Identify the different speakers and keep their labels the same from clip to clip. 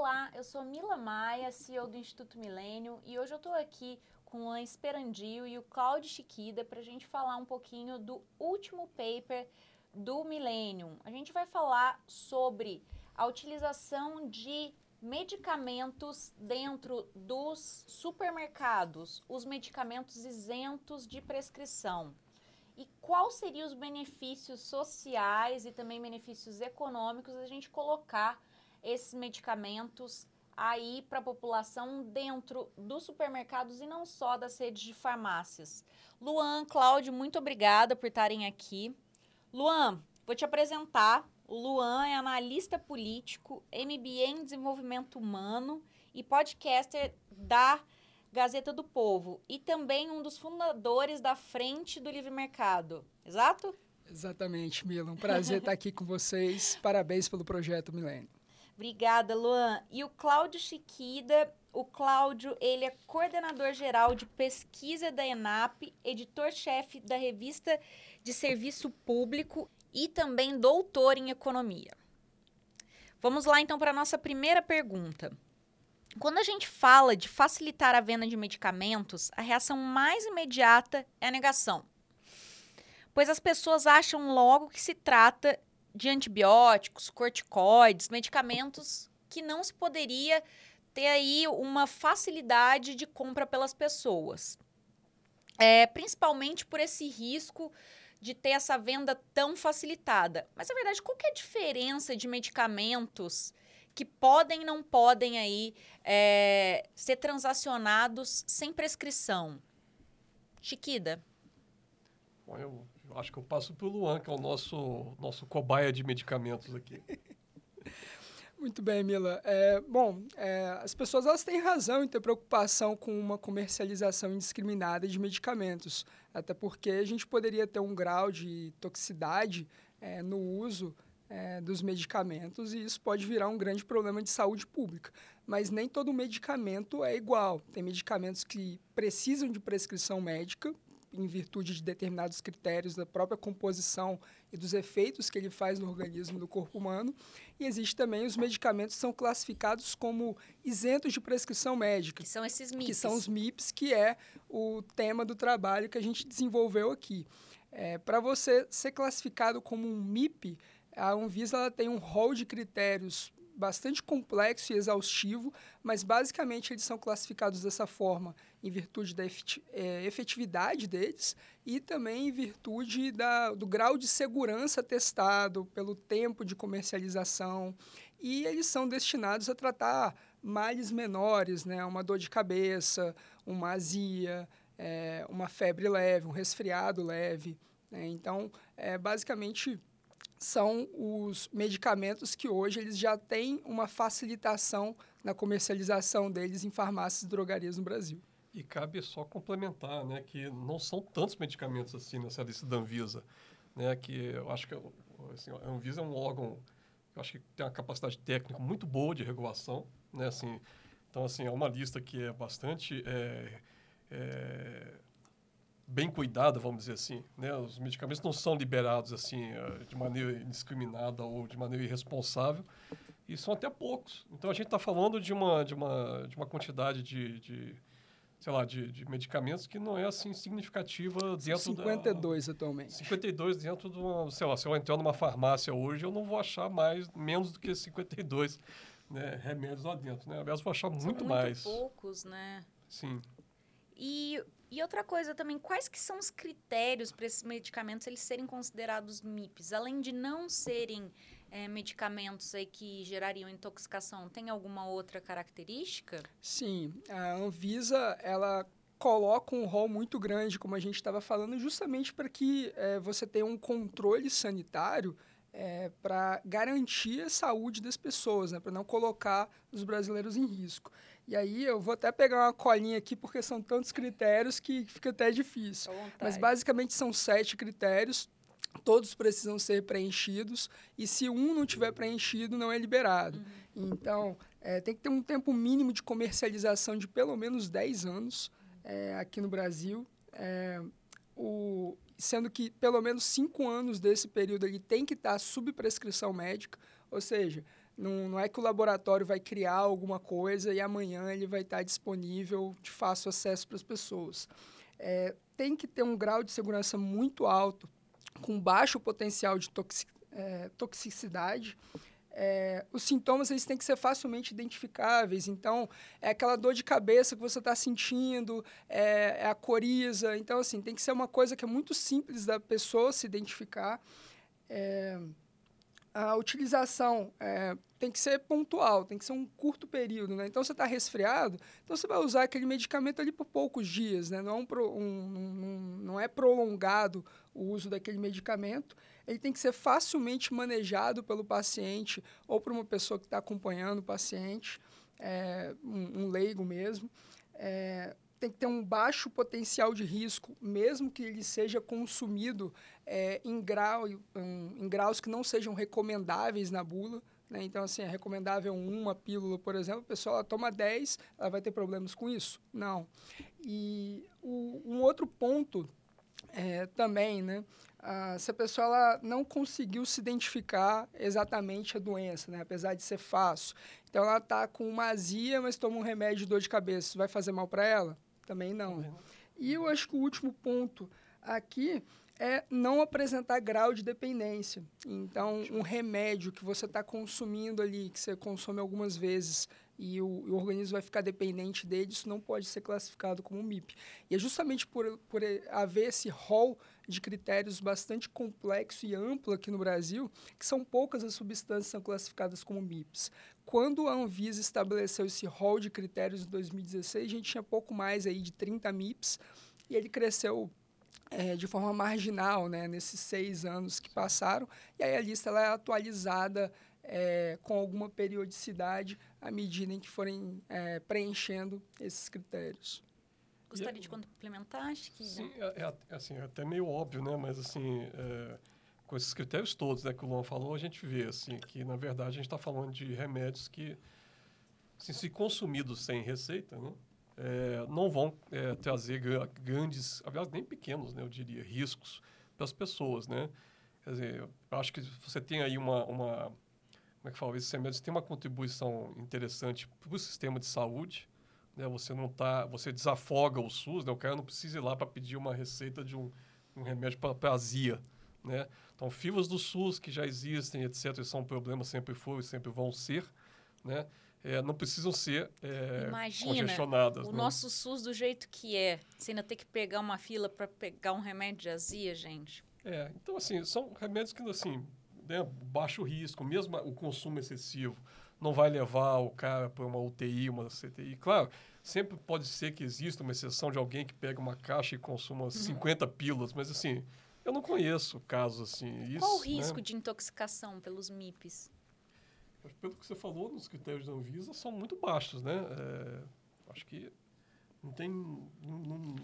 Speaker 1: Olá, eu sou Mila Maia, CEO do Instituto Milênio, e hoje eu estou aqui com o Esperandio e o Claudio Chiquida para a gente falar um pouquinho do último paper do Millennium. A gente vai falar sobre a utilização de medicamentos dentro dos supermercados, os medicamentos isentos de prescrição. E quais seriam os benefícios sociais e também benefícios econômicos a gente colocar esses medicamentos aí para a população dentro dos supermercados e não só das redes de farmácias. Luan, Cláudio, muito obrigada por estarem aqui. Luan, vou te apresentar. O Luan é analista político, MBA em desenvolvimento humano e podcaster da Gazeta do Povo e também um dos fundadores da Frente do Livre Mercado. Exato?
Speaker 2: Exatamente, Mila. Um prazer estar aqui com vocês. Parabéns pelo projeto Milênio.
Speaker 1: Obrigada, Luan. E o Cláudio Chiquida, o Cláudio, ele é coordenador geral de pesquisa da ENAP, editor-chefe da revista de serviço público e também doutor em economia. Vamos lá então para a nossa primeira pergunta. Quando a gente fala de facilitar a venda de medicamentos, a reação mais imediata é a negação. Pois as pessoas acham logo que se trata de antibióticos, corticoides, medicamentos que não se poderia ter aí uma facilidade de compra pelas pessoas. É, principalmente por esse risco de ter essa venda tão facilitada. Mas, na verdade, qual que é a diferença de medicamentos que podem e não podem aí é, ser transacionados sem prescrição? Chiquida.
Speaker 3: Bom, eu acho que eu passo para o Luan, que é o nosso, nosso cobaia de medicamentos aqui.
Speaker 2: Muito bem, Mila. É, bom, é, as pessoas elas têm razão em ter preocupação com uma comercialização indiscriminada de medicamentos, até porque a gente poderia ter um grau de toxicidade é, no uso é, dos medicamentos e isso pode virar um grande problema de saúde pública. Mas nem todo medicamento é igual. Tem medicamentos que precisam de prescrição médica em virtude de determinados critérios da própria composição e dos efeitos que ele faz no organismo do corpo humano. E existe também os medicamentos que são classificados como isentos de prescrição médica.
Speaker 1: Que são esses MIPs.
Speaker 2: Que são os MIPs, que é o tema do trabalho que a gente desenvolveu aqui. É, Para você ser classificado como um MIP, a Anvisa ela tem um rol de critérios bastante complexo e exaustivo, mas basicamente eles são classificados dessa forma em virtude da é, efetividade deles e também em virtude da, do grau de segurança testado, pelo tempo de comercialização. E eles são destinados a tratar males menores, né? uma dor de cabeça, uma azia, é, uma febre leve, um resfriado leve. Né? Então, é, basicamente, são os medicamentos que hoje eles já têm uma facilitação na comercialização deles em farmácias e drogarias no Brasil.
Speaker 3: E cabe só complementar, né, que não são tantos medicamentos assim nessa lista da Anvisa, né, que eu acho que assim, a Anvisa é um órgão, eu acho que tem uma capacidade técnica muito boa de regulação, né, assim, então assim é uma lista que é bastante é, é, bem cuidada, vamos dizer assim. Né? Os medicamentos não são liberados assim eh, de maneira indiscriminada ou de maneira irresponsável e são até poucos. Então a gente está falando de uma de uma de uma quantidade de, de sei lá de, de, medicamentos que não é assim significativa dentro
Speaker 2: 52
Speaker 3: da,
Speaker 2: atualmente.
Speaker 3: 52 dentro de uma, sei lá, se eu entrar numa farmácia hoje, eu não vou achar mais menos do que 52 né, remédios lá dentro, né? Aliás, vou achar muito,
Speaker 1: muito
Speaker 3: mais.
Speaker 1: poucos, né?
Speaker 3: Sim.
Speaker 1: E, e outra coisa também, quais que são os critérios para esses medicamentos eles serem considerados MIPs? Além de não serem é, medicamentos aí que gerariam intoxicação, tem alguma outra característica?
Speaker 2: Sim, a Anvisa, ela coloca um rol muito grande, como a gente estava falando, justamente para que é, você tenha um controle sanitário é, para garantir a saúde das pessoas, né, para não colocar os brasileiros em risco. E aí eu vou até pegar uma colinha aqui, porque são tantos critérios que fica até difícil. Mas basicamente são sete critérios, todos precisam ser preenchidos, e se um não tiver preenchido, não é liberado. Uhum. Então, é, tem que ter um tempo mínimo de comercialização de pelo menos 10 anos é, aqui no Brasil. É, o, sendo que pelo menos cinco anos desse período ele tem que estar sob prescrição médica, ou seja, Não, não é que o laboratório vai criar alguma coisa e amanhã ele vai estar disponível de fácil acesso para as pessoas. É, tem que ter um grau de segurança muito alto, com baixo potencial de é, toxicidade. É, os sintomas eles têm que ser facilmente identificáveis. Então, é aquela dor de cabeça que você está sentindo, é, é, a coriza. Então, assim, tem que ser uma coisa que é muito simples da pessoa se identificar. É, a utilização é, tem que ser pontual, tem que ser um curto período, né? Então, você está resfriado, então você vai usar aquele medicamento ali por poucos dias, né? Não é, um, um, um, não é prolongado o uso daquele medicamento. Ele tem que ser facilmente manejado pelo paciente ou por uma pessoa que está acompanhando o paciente, é, um, leigo mesmo. É, tem que ter um baixo potencial de risco, mesmo que ele seja consumido é, em, grau, em, em, graus que não sejam recomendáveis na bula. Né? Então, assim, é recomendável uma pílula, por exemplo, a pessoa toma 10, ela vai ter problemas com isso? Não. E o, um outro ponto é, também, né? Ah, se a pessoa ela não conseguiu se identificar exatamente a doença, né? apesar de ser fácil. Então, ela está com uma azia, mas toma um remédio de dor de cabeça. Isso vai fazer mal para ela? Também não. E eu acho que o último ponto aqui é não apresentar grau de dependência. Então, um remédio que você está consumindo ali, que você consome algumas vezes e o, o, organismo vai ficar dependente dele, isso não pode ser classificado como MIP. E é justamente por, por haver esse rol de critérios bastante complexo e amplo aqui no Brasil, que são poucas as substâncias que são classificadas como MIPs. Quando a Anvisa estabeleceu esse rol de critérios em 2016, a gente tinha pouco mais aí de 30 MIPS e ele cresceu é, de forma marginal né, nesses seis anos que passaram. E aí a lista ela é atualizada é, com alguma periodicidade à medida em que forem é, preenchendo esses critérios.
Speaker 1: Gostaria de complementar? Acho que...
Speaker 3: Sim, é, é, assim, é até meio óbvio, né? mas assim, é, com esses critérios todos né, que o Luan falou, a gente vê assim, que, na verdade, a gente está falando de remédios que, assim, se consumidos sem receita, né, é, não vão é, trazer grandes, aliás, nem pequenos, né, eu diria, riscos para as pessoas. Né? Quer dizer, eu acho que você tem aí uma, uma como é que fala, esses remédios têm uma contribuição interessante para o sistema de saúde, né? Você não tá, você desafoga o SUS, né? O cara não precisa ir lá para pedir uma receita de um, um remédio para azia, né? Então, filas do SUS que já existem, etc., e são problemas, sempre foram e sempre vão ser, né? É, não precisam ser é, Imagina, congestionadas.
Speaker 1: o
Speaker 3: né?
Speaker 1: nosso SUS do jeito que é, você ainda tem que pegar uma fila para pegar um remédio de azia, gente.
Speaker 3: É, então, assim, são remédios que, assim, né, baixo risco, mesmo o consumo excessivo, não vai levar o cara para uma UTI, uma CTI. Claro, sempre pode ser que exista uma exceção de alguém que pega uma caixa e consuma uhum. 50 pílulas, mas, assim, eu não conheço casos assim. Isso,
Speaker 1: Qual o
Speaker 3: né?
Speaker 1: risco né? de intoxicação pelos MIPs?
Speaker 3: Pelo que você falou, nos critérios da Anvisa são muito baixos, né? É, acho que não tem... Não, não,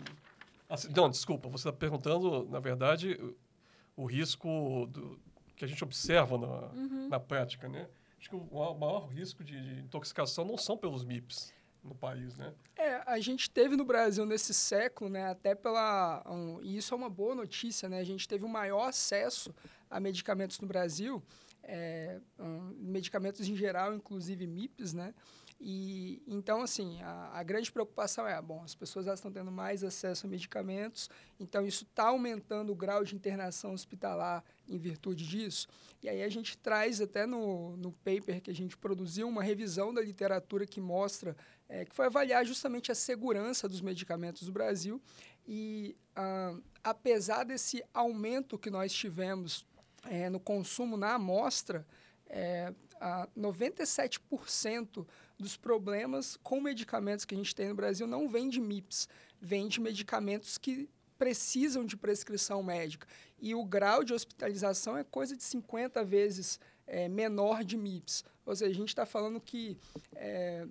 Speaker 3: assim, não desculpa, você está perguntando, na verdade, o, o risco do, que a gente observa na, uhum. na prática, né? Acho que o maior risco de, de intoxicação não são pelos MIPs no país, né?
Speaker 2: É, a gente teve no Brasil nesse século, né, até pela... Um, e isso é uma boa notícia, né? A gente teve o maior acesso a medicamentos no Brasil, é, um, medicamentos em geral, inclusive MIPs, né? E então, assim, a, a grande preocupação é, bom, as pessoas estão tendo mais acesso a medicamentos, então isso está aumentando o grau de internação hospitalar em virtude disso. E aí a gente traz até no, no paper que a gente produziu uma revisão da literatura que mostra, é, que foi avaliar justamente a segurança dos medicamentos do Brasil. E ah, apesar desse aumento que nós tivemos é, no consumo na amostra, é, a 97% dos problemas com medicamentos que a gente tem no Brasil não vem de MIPS, vem de medicamentos que precisam de prescrição médica. E o grau de hospitalização é coisa de 50 vezes é, menor de MIPS. Ou seja, a gente está falando que, é,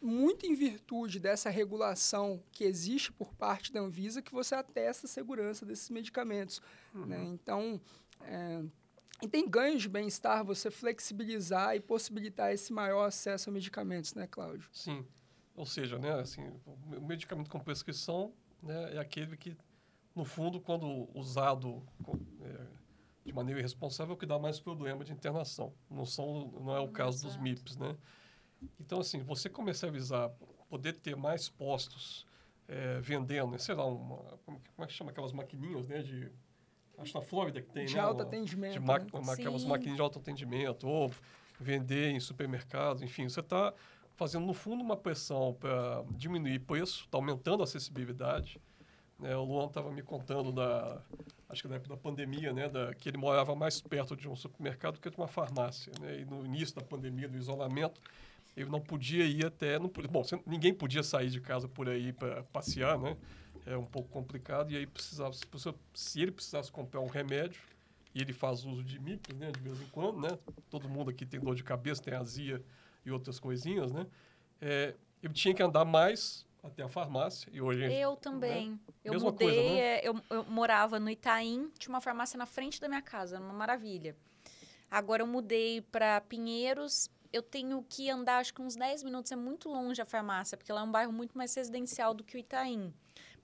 Speaker 2: muito em virtude dessa regulação que existe por parte da Anvisa, que você atesta a segurança desses medicamentos. Né? Uhum. Né? Então, é, e tem ganhos de bem-estar você flexibilizar e possibilitar esse maior acesso a medicamentos, né, Cláudio?
Speaker 3: Sim. Ou seja, né, assim, o medicamento com prescrição né, é aquele que, no fundo, quando usado é, de maneira irresponsável, o que dá mais problema de internação. Não, são, não é o caso
Speaker 1: Exato.
Speaker 3: dos MIPs, né? Então, assim, você comercializar, poder ter mais postos é, vendendo, sei lá, uma, como, como é que chama aquelas maquininhas, né? De, acho na Flórida que tem,
Speaker 2: de
Speaker 3: né?
Speaker 2: alto atendimento.
Speaker 3: de ma
Speaker 2: né?
Speaker 3: aquelas
Speaker 1: Sim.
Speaker 3: maquininhas de autoatendimento, ou vender em supermercados, enfim, você está fazendo, no fundo, uma pressão para diminuir preço, está aumentando a acessibilidade. né? o Luan estava me contando da, acho que na época da pandemia, né, da, que ele morava mais perto de um supermercado que de uma farmácia. Né? E no início da pandemia, do isolamento, ele não podia ir até... Não, bom, ninguém podia sair de casa por aí para passear, né? É um pouco complicado. E aí precisava, se, se ele precisasse comprar um remédio, e ele faz uso de MIP, né, de vez em quando, né? Todo mundo aqui tem dor de cabeça, tem azia e outras coisinhas, né? É, ele tinha que andar mais até a farmácia e hoje
Speaker 1: Eu também. Eu
Speaker 3: Mesma
Speaker 1: mudei,
Speaker 3: coisa, né?
Speaker 1: é, eu, eu morava no Itaim, tinha uma farmácia na frente da minha casa, uma maravilha. Agora eu mudei para Pinheiros, eu tenho que andar acho que uns 10 minutos, é muito longe a farmácia, porque lá é um bairro muito mais residencial do que o Itaim.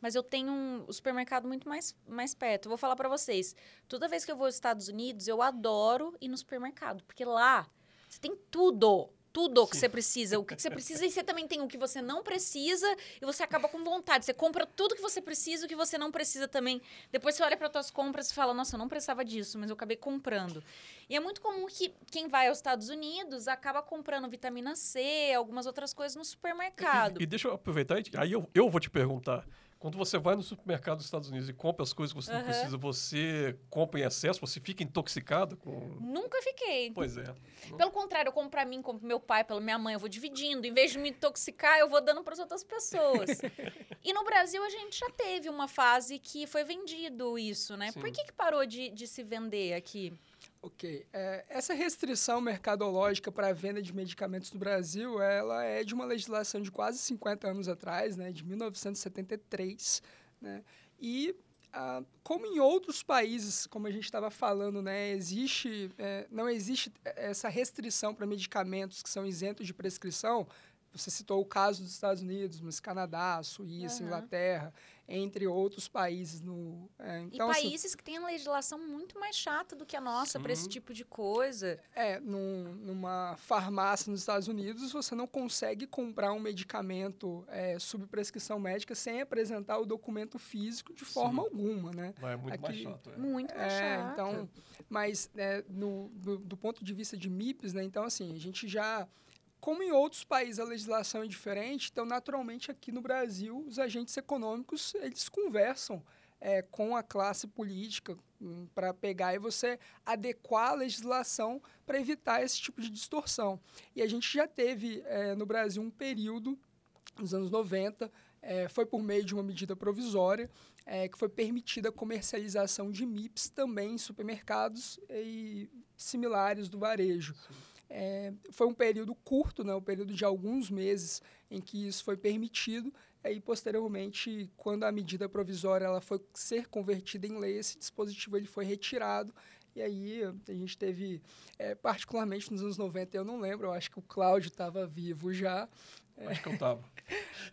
Speaker 1: Mas eu tenho um o supermercado muito mais, mais perto. Eu vou falar para vocês, toda vez que eu vou aos Estados Unidos, eu adoro ir no supermercado, porque lá você tem tudo. Tudo que
Speaker 3: Sim.
Speaker 1: você precisa. O que você precisa e você também tem o que você não precisa e você acaba com vontade. Você compra tudo que você precisa e o que você não precisa também. Depois você olha para suas compras e fala: Nossa, eu não precisava disso, mas eu acabei comprando. E é muito comum que quem vai aos Estados Unidos acaba comprando vitamina C, algumas outras coisas no supermercado.
Speaker 3: E, e deixa eu aproveitar, aí eu, eu vou te perguntar. Quando você vai no supermercado dos Estados Unidos e compra as coisas que você não
Speaker 1: Aham.
Speaker 3: precisa, você compra em excesso? Você fica intoxicado com...
Speaker 1: Nunca fiquei.
Speaker 3: Pois é.
Speaker 1: Pelo contrário, eu compro pra mim, compro pro meu pai, pela minha mãe, eu vou dividindo. Em vez de me intoxicar, eu vou dando para as outras pessoas. e no Brasil, a gente já teve uma fase que foi vendido isso, né? Por
Speaker 3: Sim.
Speaker 1: que, que parou de, de se vender aqui?
Speaker 2: Ok. É, essa restrição mercadológica para a venda de medicamentos no Brasil, ela é de uma legislação de quase 50 anos atrás, né, de 1973, né? E ah, como em outros países, como a gente estava falando, né, existe, é, não existe essa restrição para medicamentos que são isentos de prescrição. Você citou o caso dos Estados Unidos, mas Canadá, Suíça,
Speaker 1: Aham.
Speaker 2: Inglaterra, entre outros países no. é, então,
Speaker 1: e
Speaker 2: assim,
Speaker 1: países que têm a legislação muito mais chata do que a nossa para esse tipo de coisa.
Speaker 2: É, num- numa farmácia nos Estados Unidos, você não consegue comprar um medicamento é, sob prescrição médica sem apresentar o documento físico de forma
Speaker 3: Sim.
Speaker 2: alguma, né?
Speaker 3: Mas é muito mais
Speaker 2: Aqui-
Speaker 3: chato. É.
Speaker 1: Muito mais
Speaker 2: É,
Speaker 1: chata.
Speaker 2: então, mas é, no, do, do ponto de vista de MIPs, né? Então, assim, a gente já, como em outros países a legislação é diferente, então, naturalmente, aqui no Brasil, os agentes econômicos, eles conversam é, com a classe política para pegar e você adequar a legislação para evitar esse tipo de distorção. E a gente já teve é, no Brasil um período, nos anos 90, é, foi por meio de uma medida provisória, é, que foi permitida a comercialização de MIPs também em supermercados e similares do varejo. É, foi um período curto, né, um período de alguns meses em que isso foi permitido. Aí, posteriormente, quando a medida provisória ela foi ser convertida em lei, esse dispositivo ele foi retirado. E aí a gente teve, é, particularmente nos anos 90, eu não lembro, eu acho que o Cláudio estava vivo já.
Speaker 3: Acho que eu tava.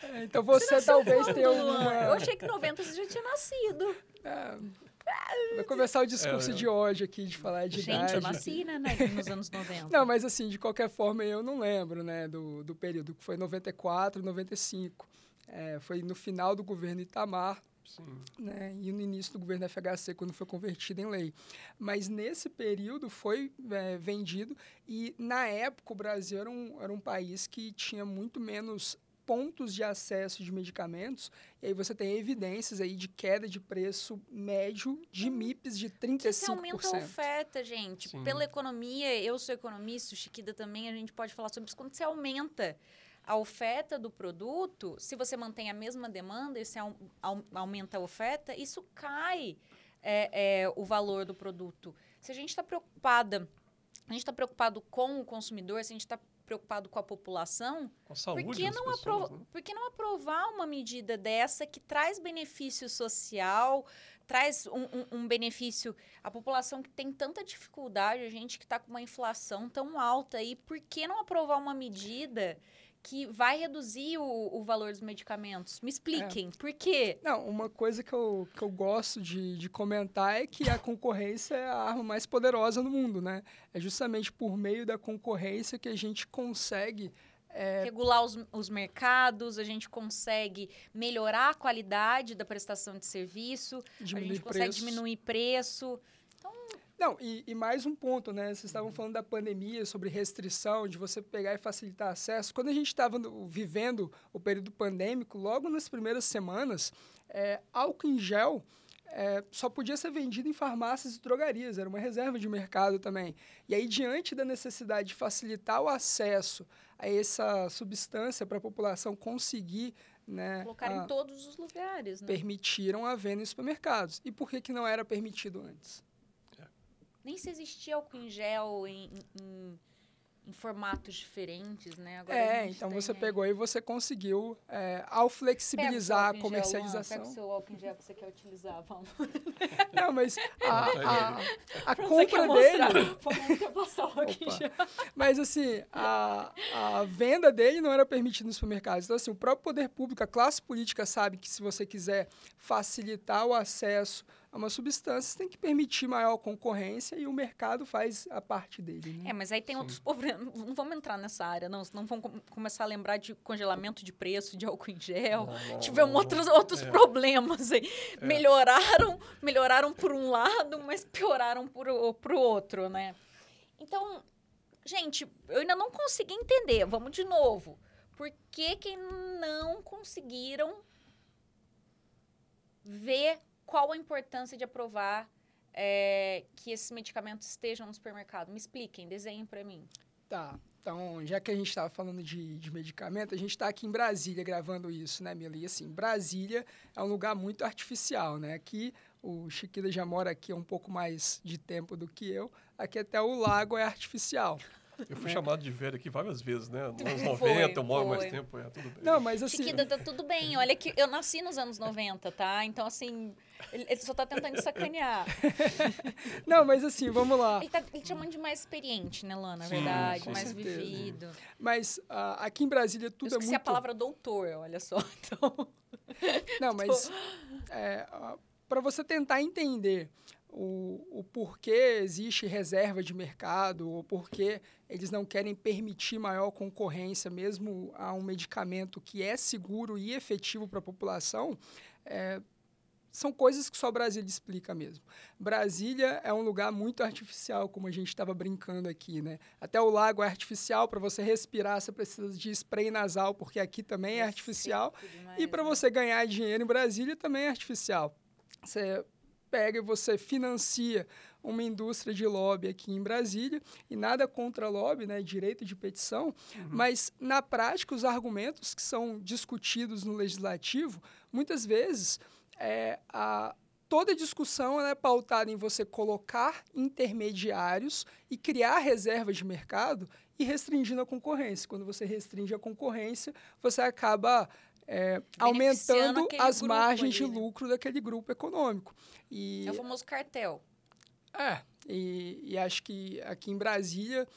Speaker 2: É, então você talvez tenha alguma...
Speaker 1: Eu achei que 90 você já tinha nascido.
Speaker 2: Vai começar o discurso
Speaker 3: É,
Speaker 2: de ódio aqui, de falar de
Speaker 1: Gente,
Speaker 2: idade.
Speaker 1: eu nasci, né, né, nos anos 90.
Speaker 2: Não, mas assim, de qualquer forma, eu não lembro, né, do, do período que foi 94, 95. É, foi no final do governo Itamar,
Speaker 3: Sim.
Speaker 2: né, e no início do governo FHC, quando foi convertido em lei. Mas nesse período foi é, vendido, e na época o Brasil era um, era um país que tinha muito menos pontos de acesso de medicamentos, e aí você tem evidências aí de queda de preço médio de MIPs de 35%.
Speaker 1: Isso aumenta a oferta, gente.
Speaker 3: Sim.
Speaker 1: Pela economia, eu sou economista, o Chiquida também, a gente pode falar sobre isso. Quando você aumenta a oferta do produto, se você mantém a mesma demanda e aumenta a oferta, isso cai é, é, o valor do produto. Se a gente está preocupada, a gente está preocupado com o consumidor, se a gente está preocupado com a população,
Speaker 3: Com a saúde
Speaker 1: por que, não
Speaker 3: pessoas,
Speaker 1: apro-
Speaker 3: né?
Speaker 1: por que não aprovar uma medida dessa que traz benefício social, traz um, um- um benefício à população que tem tanta dificuldade, a gente que está com uma inflação tão alta aí, por que não aprovar uma medida que vai reduzir o, o valor dos medicamentos. Me expliquem, é. por quê?
Speaker 2: Não, uma coisa que eu, que eu gosto de, de comentar é que a concorrência é a arma mais poderosa no mundo, né? É justamente por meio da concorrência que a gente consegue
Speaker 1: é... Regular os, os mercados, a gente consegue melhorar a qualidade da prestação de serviço, diminuir a gente consegue diminuir preço. Então...
Speaker 2: Não, e, e, mais um ponto, né? Vocês estavam falando da pandemia, sobre restrição, de você pegar e facilitar acesso. Quando a gente estava vivendo o período pandêmico, logo nas primeiras semanas, é, álcool em gel é, só podia ser vendido em farmácias e drogarias, era uma reserva de mercado também. E aí, diante da necessidade de facilitar o acesso a essa substância para a população conseguir né,
Speaker 1: colocar a, em todos os lugares, né?
Speaker 2: permitiram a venda em supermercados. E por que que não era permitido antes?
Speaker 1: É. Nem se existia álcool em gel em, em em formatos diferentes, né?
Speaker 2: Agora é, então tem, você né? pegou e você conseguiu, é, ao flexibilizar a comercialização.
Speaker 1: Pega o seu álcool em gel que você quer utilizar, vamos.
Speaker 2: Não, mas a, a, a compra dele... Mas assim, a, a venda dele não era permitida nos supermercados. Então assim, o próprio poder público, a classe política sabe que se você quiser facilitar o acesso a uma substância, tem que permitir maior concorrência e o mercado faz a parte dele. Né?
Speaker 1: É, mas aí tem Sim. outros problemas. Não vamos entrar nessa área, não. Senão vão começar a lembrar de congelamento de preço de álcool em gel. Não, Tivemos não, outros, outros é. problemas aí. É. Melhoraram, melhoraram por um lado, mas pioraram por, por outro, né? Então, gente, eu ainda não consegui entender. Vamos de novo. Por que, que não conseguiram ver qual a importância de aprovar é, que esses medicamentos estejam no supermercado? Me expliquem, desenhem para mim.
Speaker 2: Tá. Então, já que a gente estava falando de, de medicamento, a gente está aqui em Brasília gravando isso, né, Mila? E assim, Brasília é um lugar muito artificial, né? Aqui, o Chiquida já mora aqui há um pouco mais de tempo do que eu. Aqui até o lago é artificial.
Speaker 3: Eu fui chamado de velho aqui várias vezes, né? Nos anos 90, foi, eu moro foi. mais tempo, é tudo bem.
Speaker 2: Não, mas assim...
Speaker 1: Chiquida, tá tudo bem. Olha que eu nasci nos anos 90, tá? Então, assim, ele, ele só tá tentando sacanear.
Speaker 2: Não, mas assim, vamos lá.
Speaker 1: Ele tá ele chamando de mais experiente, né, Lana? Na verdade, Sim, mais certeza. vivido.
Speaker 2: Mas uh, aqui em Brasília tudo eu é muito...
Speaker 1: a palavra doutor, olha só. Então...
Speaker 2: Não, mas... É, uh, para você tentar entender o, o porquê existe reserva de mercado, ou porquê eles não querem permitir maior concorrência, mesmo a um medicamento que é seguro e efetivo para a população, é, são coisas que só Brasília explica mesmo. Brasília é um lugar muito artificial, como a gente estava brincando aqui, né? Até o lago é artificial, para você respirar você precisa de spray nasal, porque aqui também é, artificial. E para né? você ganhar dinheiro em Brasília também é artificial. Você pega e você financia uma indústria de lobby aqui em Brasília, e nada contra lobby, né, direito de petição, uhum. mas na prática os argumentos que são discutidos no legislativo, muitas vezes é, a, toda discussão é pautada em você colocar intermediários e criar reservas de mercado e restringindo a concorrência. Quando você restringe a concorrência, você acaba é, aumentando as margens ali, de né? lucro daquele grupo econômico.
Speaker 1: E, é o famoso cartel.
Speaker 2: É, e, e acho que aqui em Brasília,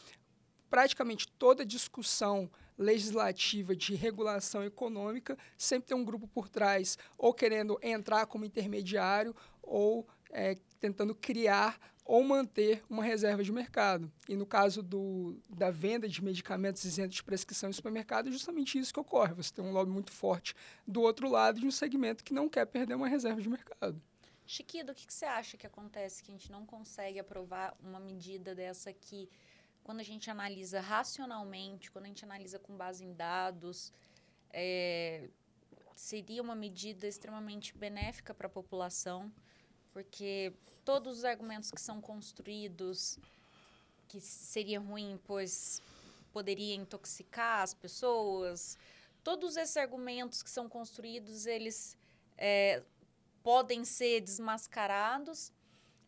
Speaker 2: praticamente toda discussão legislativa de regulação econômica sempre tem um grupo por trás, ou querendo entrar como intermediário, ou é, tentando criar ou manter uma reserva de mercado. E no caso do, da venda de medicamentos isentos de prescrição em supermercado, é justamente isso que ocorre. Você tem um lobby muito forte do outro lado de um segmento que não quer perder uma reserva de mercado.
Speaker 1: Chiquido, o que, que você acha que acontece que a gente não consegue aprovar uma medida dessa que, quando a gente analisa racionalmente, quando a gente analisa com base em dados, é, seria uma medida extremamente benéfica para a população, porque todos os argumentos que são construídos que seria ruim, pois poderia intoxicar as pessoas, todos esses argumentos que são construídos, eles é, podem ser desmascarados.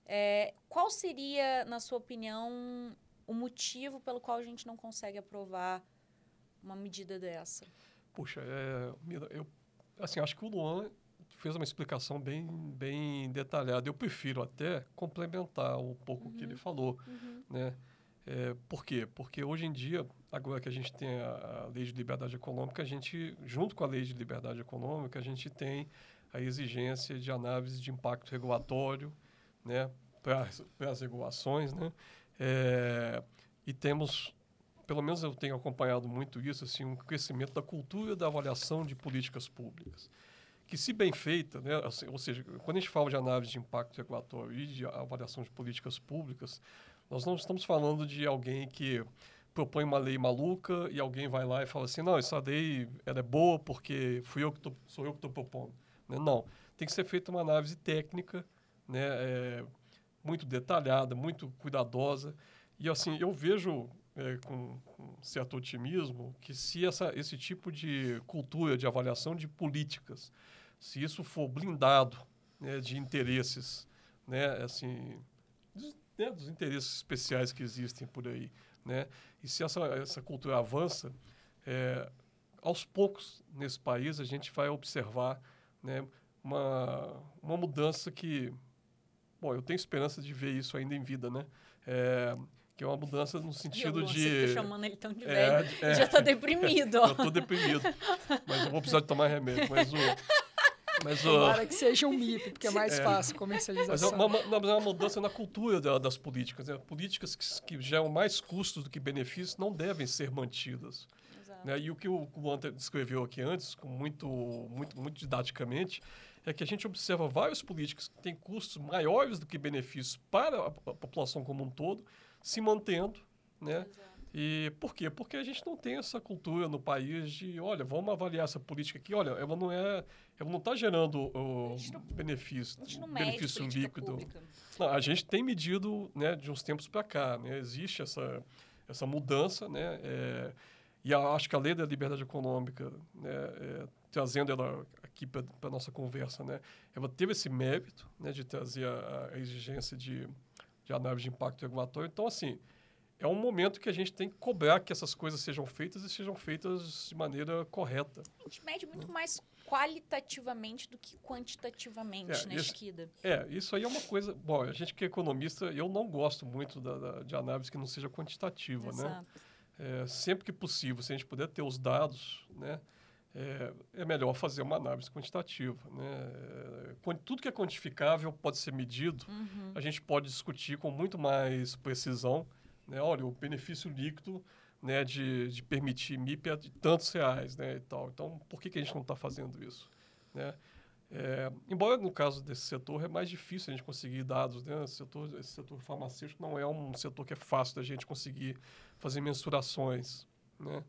Speaker 1: É, qual seria, na sua opinião, o motivo pelo qual a gente não consegue aprovar uma medida dessa?
Speaker 3: Puxa, é, eu assim, acho que o Luan fez uma explicação bem, bem detalhada. Eu prefiro até complementar um pouco uhum. o que ele uhum. falou, uhum. né? É, por quê? Porque hoje em dia, agora que a gente tem a, a, lei de liberdade econômica, a gente, junto com a lei de liberdade econômica, a gente tem a exigência de análise de impacto regulatório, né, para as regulações, né, é, e temos, pelo menos eu tenho acompanhado muito isso, assim, um crescimento da cultura da avaliação de políticas públicas que, se bem feita, né, assim, ou seja, quando a gente fala de análise de impacto regulatório e de avaliação de políticas públicas, nós não estamos falando de alguém que propõe uma lei maluca e alguém vai lá e fala assim, não, essa lei ela é boa porque fui eu que tô, sou eu que estou propondo. Né? Não, tem que ser feita uma análise técnica, né, é, muito detalhada, muito cuidadosa. E assim, eu vejo é, com, certo otimismo que se essa, esse tipo de cultura de avaliação de políticas, se isso for blindado né, de interesses, né, assim, né, dos interesses especiais que existem por aí. Né? E se essa, essa cultura avança, é, aos poucos nesse país a gente vai observar né, uma, uma mudança que, bom, eu tenho esperança de ver isso ainda em vida, né? É, que é uma mudança no sentido
Speaker 1: eu,
Speaker 3: de.
Speaker 1: Você chamando ele tão de é, velho. É, já está deprimido.
Speaker 3: eu estou deprimido. Mas eu vou precisar de tomar remédio. Mas o,
Speaker 2: mas, Tomara que seja um MIP, porque é mais é, fácil comercialização.
Speaker 3: Mas é uma, uma, uma mudança na cultura da, das políticas. Né? Políticas que, que geram mais custos do que benefícios não devem ser mantidas. Né? E o que o Luan descreveu aqui antes, com muito, muito, muito didaticamente, é que a gente observa vários políticos que têm custos maiores do que benefícios para a, a população como um todo, se mantendo, né? Exato. E por quê? Porque a gente não tem essa cultura no país de, olha, vamos avaliar essa política aqui, olha, ela não é, ela não está gerando o benefício, benefício líquido. Não, a gente tem medido, né, de uns tempos para cá, né? Existe essa essa mudança, né? É, e a, acho que a lei da liberdade econômica, né, é, trazendo ela aqui para a nossa conversa, né, ela teve esse mérito, né, de trazer a, a exigência de, de análise de impacto regulatório. Então, assim, é um momento que a gente tem que cobrar que essas coisas sejam feitas e sejam feitas de maneira correta.
Speaker 1: A gente mede muito mais qualitativamente do que quantitativamente, é, né, Chiquida?
Speaker 3: É, isso aí é uma coisa... Bom, a gente que é economista, eu não gosto muito da, da de análise que não seja quantitativa, né? Exato. né? É, sempre que possível, se a gente puder ter os dados, né? É, é melhor fazer uma análise quantitativa. Né? É, tudo que é quantificável pode ser medido, uhum. a gente pode discutir com muito mais precisão né? Olha, o benefício líquido né, de, de permitir MIP é de tantos reais né, e tal. Então, por que, que a gente não está fazendo isso? Né? É, embora no caso desse setor é mais difícil a gente conseguir dados, né? Esse setor, esse setor farmacêutico não é um setor que é fácil da gente conseguir fazer mensurações, né?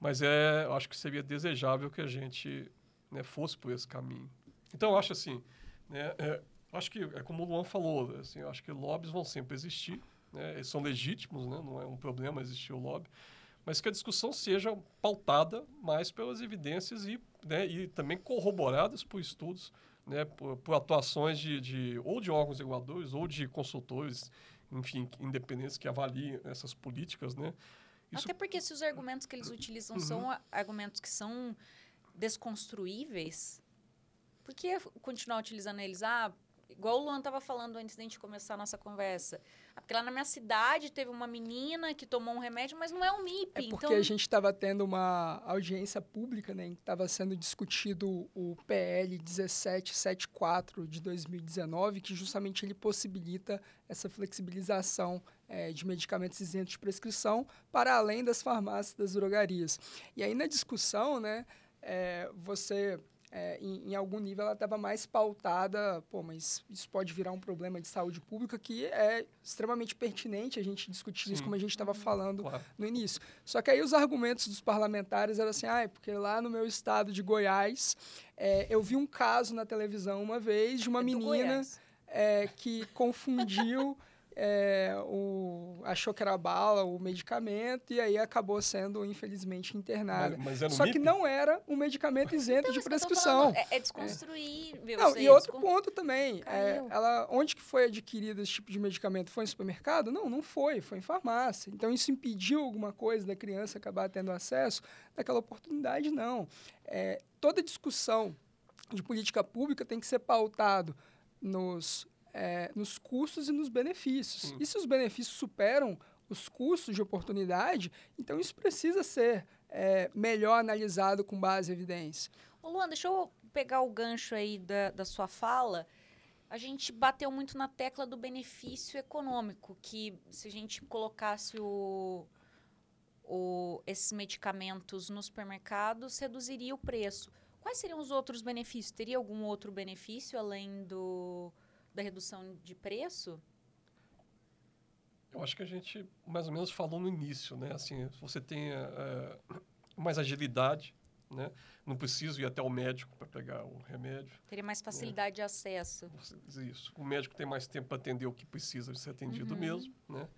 Speaker 3: Mas é, acho que seria desejável que a gente né, fosse por esse caminho. Então, acho assim, né, é, acho que é como o Luan falou, assim, acho que lobbies vão sempre existir, né? Eles são legítimos, né? não é um problema existir o lobby, mas que a discussão seja pautada mais pelas evidências e, né, e também corroboradas por estudos, né, por, por atuações de, de, ou de órgãos reguladores ou de consultores, enfim, independentes que avaliem essas políticas, né?
Speaker 1: Isso... Até porque se os argumentos que eles utilizam uhum. são argumentos que são desconstruíveis, por que continuar utilizando eles? Ah, igual o Luan estava falando antes da gente começar a nossa conversa. Porque lá na minha cidade teve uma menina que tomou um remédio, mas não é um MIP.
Speaker 2: É porque então... a gente estava tendo uma audiência pública, né? Estava sendo discutido o PL 1774 de 2019, que justamente ele possibilita essa flexibilização é, de medicamentos isentos de prescrição para além das farmácias das drogarias. E aí na discussão, né, é, você é, em, em, algum nível ela estava mais pautada, pô, mas isso pode virar um problema de saúde pública que é extremamente pertinente a gente discutir Sim. isso como a gente estava falando claro. no início. Só que aí os argumentos dos parlamentares eram assim, ah, porque lá no meu estado de Goiás é, eu vi um caso na televisão uma vez de uma é menina é, que confundiu é, o, achou que era bala, o medicamento, e aí acabou sendo, infelizmente, internada.
Speaker 3: Mas, mas
Speaker 2: Só MIP? que não era um medicamento isento então, de prescrição.
Speaker 1: É, é, desconstruir,
Speaker 2: é. Não, E outro ponto também, é, ela, onde que foi adquirido esse tipo de medicamento? Foi em supermercado? Não, não foi, foi em farmácia. Então, isso impediu alguma coisa da criança acabar tendo acesso daquela oportunidade? Não. É, toda discussão de política pública tem que ser pautado nos é, nos custos e nos benefícios. Sim. E se os benefícios superam os custos de oportunidade, então isso precisa ser é, melhor analisado com base em evidência.
Speaker 1: Ô Luan, deixa eu pegar o gancho aí da, da sua fala. A gente bateu muito na tecla do benefício econômico, que se a gente colocasse o, o, esses medicamentos nos supermercados, reduziria o preço. Quais seriam os outros benefícios? Teria algum outro benefício além do, da redução de preço?
Speaker 3: Eu acho que a gente mais ou menos falou no início, né? Assim, você tem é, mais agilidade, né? Não preciso ir até o médico para pegar o remédio.
Speaker 1: Teria mais facilidade né? de acesso.
Speaker 3: Isso. O médico tem mais tempo para atender o que precisa de ser atendido uhum. mesmo, né?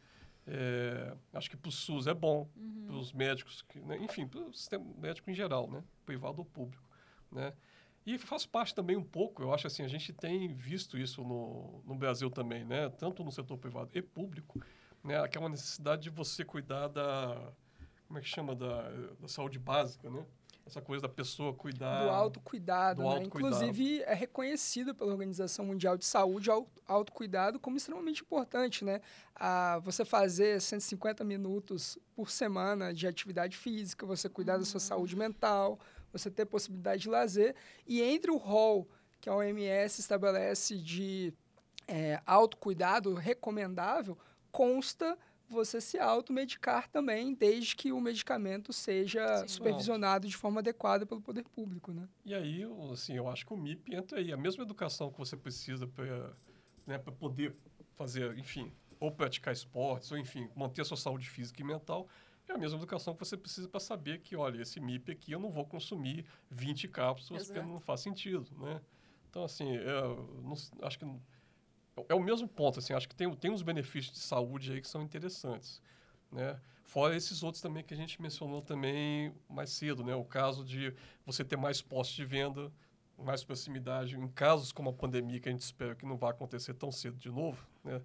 Speaker 3: É, acho que para o SUS é bom, uhum. para os médicos, que, né? enfim, para o sistema médico em geral, né? privado ou público. Né? E faz parte também um pouco, eu acho assim, a gente tem visto isso no, no Brasil também, né? tanto no setor privado e público, né? aquela necessidade de você cuidar da, como é que chama, da, da saúde básica, né? essa coisa da pessoa cuidar.
Speaker 2: Do autocuidado, do né? autocuidado. Inclusive, é reconhecido pela Organização Mundial de Saúde o autocuidado como extremamente importante, né? A você fazer 150 minutos por semana de atividade física, você cuidar uhum. da sua uhum. saúde mental, você ter possibilidade de lazer. E entre o rol que a OMS estabelece de é, autocuidado recomendável, consta você se automedicar também, desde que o medicamento seja Sim, supervisionado de forma adequada pelo poder público, né?
Speaker 3: E aí, assim, eu acho que o MIP entra aí. A mesma educação que você precisa para né, poder fazer, enfim, ou praticar esportes, ou enfim, manter a sua saúde física e mental, é a mesma educação que você precisa para saber que, olha, esse MIP aqui eu não vou consumir 20 cápsulas Exato. porque não faz sentido, né? Então, assim, eu não, acho que é o mesmo ponto, assim, acho que tem, tem uns benefícios de saúde aí que são interessantes, né? Fora esses outros também que a gente mencionou também mais cedo, né? O caso de você ter mais postos de venda, mais proximidade, em casos como a pandemia, que a gente espera que não vai acontecer tão cedo de novo, né?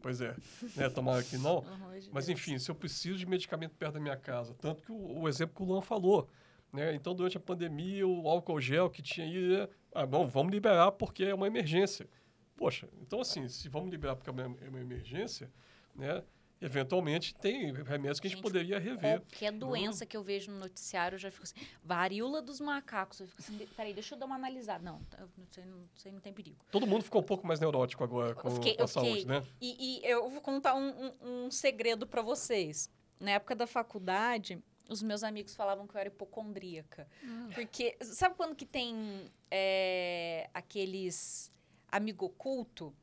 Speaker 3: Pois é, né? Tomara que não. Mas, enfim, se eu preciso de medicamento perto da minha casa, tanto que o, o exemplo que o Luan falou, né? Então, durante a pandemia, o álcool gel que tinha aí, né? ah, bom, vamos liberar porque é uma emergência. Poxa, então assim, se vamos liberar porque é uma emergência, né? Eventualmente tem remédios que a gente, gente poderia rever.
Speaker 1: Qualquer né? doença que eu vejo no noticiário, eu já fico assim, varíola dos macacos. Eu fico assim, peraí, deixa eu dar uma analisada. Não, aí não, isso aí não tem perigo.
Speaker 3: Todo mundo ficou um pouco mais neurótico agora com, fiquei, com a saúde, né?
Speaker 1: E, e, eu vou contar um, um, um segredo para vocês. Na época da faculdade, os meus amigos falavam que eu era hipocondríaca. Hum. Porque, sabe quando que tem é, aqueles amigo oculto,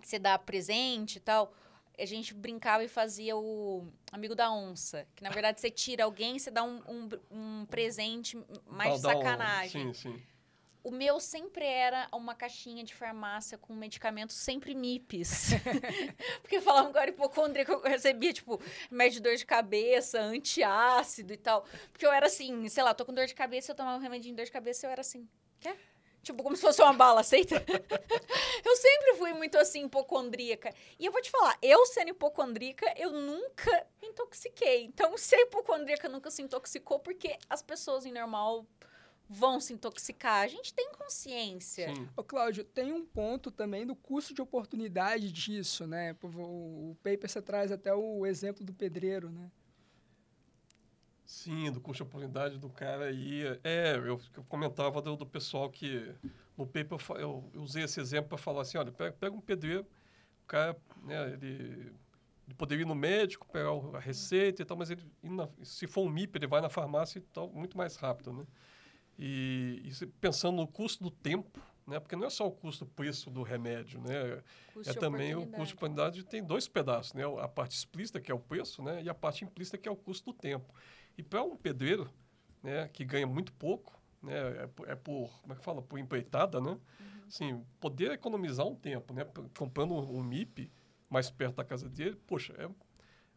Speaker 1: que você dá presente e tal, a gente brincava e fazia o amigo da onça. Que na verdade você tira alguém, você dá um, um, um presente mais de sacanagem.
Speaker 3: sim, sim.
Speaker 1: O meu sempre era uma caixinha de farmácia com medicamentos sempre MIPs. Porque falavam que eu era hipocondríaca, eu recebia, tipo, remédio de dor de cabeça, antiácido e tal. Porque eu era assim, sei lá, tô com dor de cabeça, eu tomava um remedinho de dor de cabeça, eu era assim, quer? Tipo, como se fosse uma bala, aceita? eu sempre fui muito assim, hipocondríaca. E eu vou te falar, eu sendo hipocondríaca, eu nunca me intoxiquei. Então, ser hipocondríaca nunca se intoxicou, porque as pessoas em normal vão se intoxicar. A gente tem consciência.
Speaker 2: Sim. Ô, Cláudio, tem um ponto também do custo de oportunidade disso, né? O, o paper você traz até o exemplo do pedreiro, né?
Speaker 3: Sim, do custo de oportunidade do cara aí. É, eu, eu comentava do, do, pessoal que no paper eu, eu usei esse exemplo para falar assim, olha, pega, pega, um pedreiro, o cara, né, ele, ele poderia ir no médico, pegar a receita e tal, mas ele, na, se for um MIP, ele vai na farmácia e tal, muito mais rápido, né? E, e pensando no custo do tempo, né? Porque não é só o custo preço do remédio, né? Custo é também o custo de oportunidade tem dois pedaços, né? A parte explícita que é o preço, né? E a parte implícita que é o custo do tempo. E para um pedreiro, né, que ganha muito pouco, né, é, é, por, como é que fala, por empreitada, né? Uhum. Assim, poder economizar um tempo, né, comprando um MIP mais perto da casa dele, poxa, é,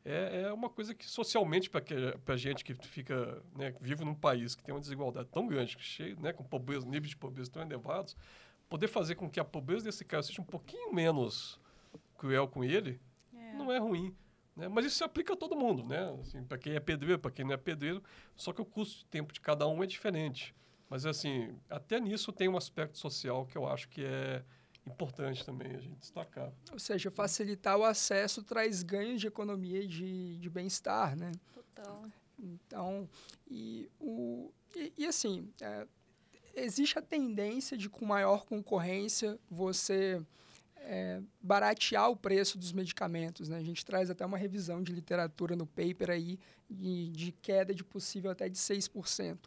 Speaker 3: é, é uma coisa que socialmente para a gente que fica, né, vive num país que tem uma desigualdade tão grande, cheio, né, com pobreza, níveis de pobreza tão elevados, poder fazer com que a pobreza desse cara seja um pouquinho menos cruel com ele, é. não é ruim. Né? Mas isso se aplica a todo mundo, né? Assim, para quem é pedreiro, para quem não é pedreiro, só que o custo de tempo de cada um é diferente. Mas, assim, até nisso tem um aspecto social que eu acho que é, importante também a gente destacar.
Speaker 2: Ou seja, facilitar o acesso traz ganhos de economia e de, de bem-estar, né?
Speaker 1: Total.
Speaker 2: Então, e, o, e, e assim, é, existe a tendência de, com maior concorrência, você é, baratear o preço dos medicamentos. Né? A gente traz até uma revisão de literatura no paper aí de, de queda de possível até de 6%.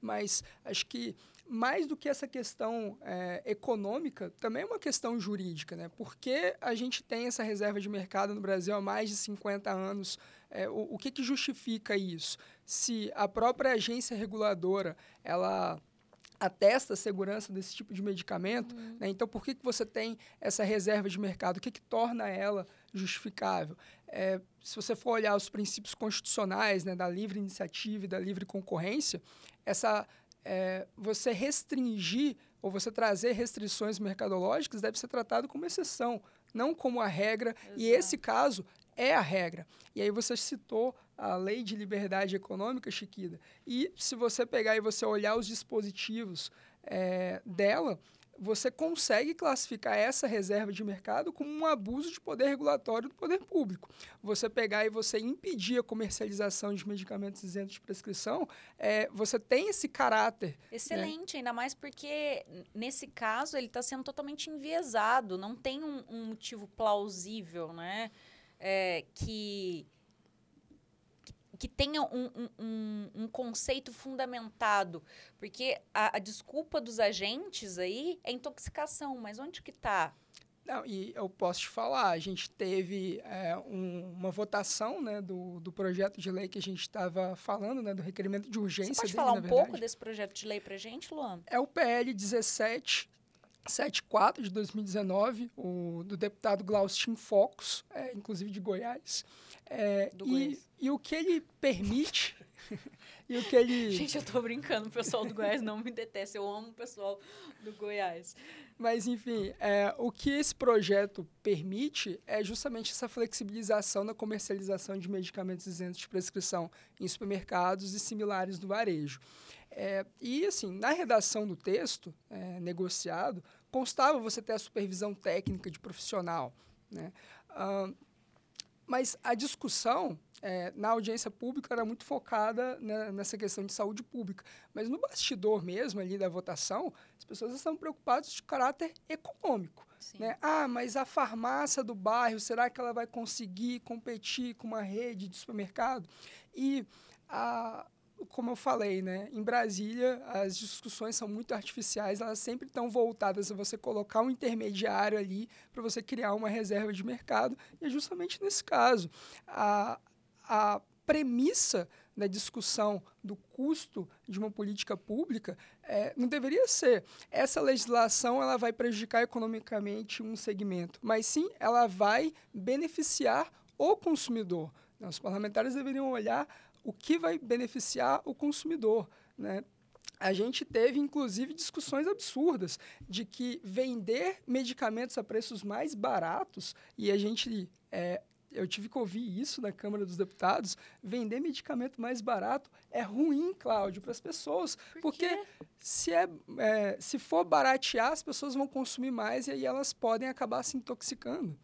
Speaker 2: Mas acho que mais do que essa questão é, econômica, também é uma questão jurídica. Né? Por que a gente tem essa reserva de mercado no Brasil há mais de 50 anos? É, o, o que, que justifica isso? Se a própria agência reguladora ela atesta a segurança desse tipo de medicamento, uhum. né? então por que, que você tem essa reserva de mercado? O que, que torna ela justificável? É, se você for olhar os princípios constitucionais né, da livre iniciativa e da livre concorrência, essa é, você restringir ou você trazer restrições mercadológicas deve ser tratado como exceção, não como a regra. Exato. E esse caso é a regra. E aí você citou a lei de liberdade econômica, Chiquida. E se você pegar e você olhar os dispositivos é, dela, você consegue classificar essa reserva de mercado como um abuso de poder regulatório do poder público. Você pegar e você impedir a comercialização de medicamentos isentos de prescrição, é, você tem esse caráter. Né?
Speaker 1: Excelente, né? ainda mais porque nesse caso ele está sendo totalmente enviesado, não tem um, um motivo plausível, né? É, que que tenha um, um, um, conceito fundamentado. Porque a, a, desculpa dos agentes aí é intoxicação, mas onde que está?
Speaker 2: Não, e eu posso te falar, a gente teve é, um, uma votação né, do, do projeto de lei que a gente estava falando, né, do requerimento de urgência. Você
Speaker 1: pode
Speaker 2: dele,
Speaker 1: falar um pouco desse projeto de lei para gente, Luan?
Speaker 2: É o PL 17 74 de 2019, o, do deputado Glaustin Focus, é, inclusive de Goiás. É, e,
Speaker 1: Goiás.
Speaker 2: e o que ele permite. e o que ele.
Speaker 1: Gente, eu tô brincando, o pessoal do Goiás não me detesta, eu amo o pessoal do Goiás.
Speaker 2: Mas, enfim, é, o que esse projeto permite é justamente essa flexibilização na comercialização de medicamentos isentos de prescrição em supermercados e similares do varejo. É, e, assim, na redação do texto é, negociado, constava você ter a supervisão técnica de profissional. Né? Ah, mas a discussão é, na audiência pública era muito focada né, nessa questão de saúde pública. Mas no bastidor mesmo ali da votação, as pessoas estão preocupadas de caráter econômico. Né? Ah, mas a farmácia do bairro, será que ela vai conseguir competir com uma rede de supermercado? E a, como eu falei, né, em Brasília as discussões são muito artificiais, elas sempre estão voltadas a você colocar um intermediário ali para você criar uma reserva de mercado. E é justamente nesse caso. A, a premissa da discussão do custo de uma política pública é, não deveria ser essa legislação ela vai prejudicar economicamente um segmento, mas sim ela vai beneficiar o consumidor. Os parlamentares deveriam olhar o que vai beneficiar o consumidor, né? A gente teve, inclusive, discussões absurdas de que vender medicamentos a preços mais baratos, e a gente. É, eu tive que ouvir isso na Câmara dos Deputados. Vender medicamento mais barato é ruim, Cláudio, para as pessoas.
Speaker 1: Por
Speaker 2: porque se, é, é, se for baratear, as pessoas vão consumir mais e aí elas podem acabar se intoxicando.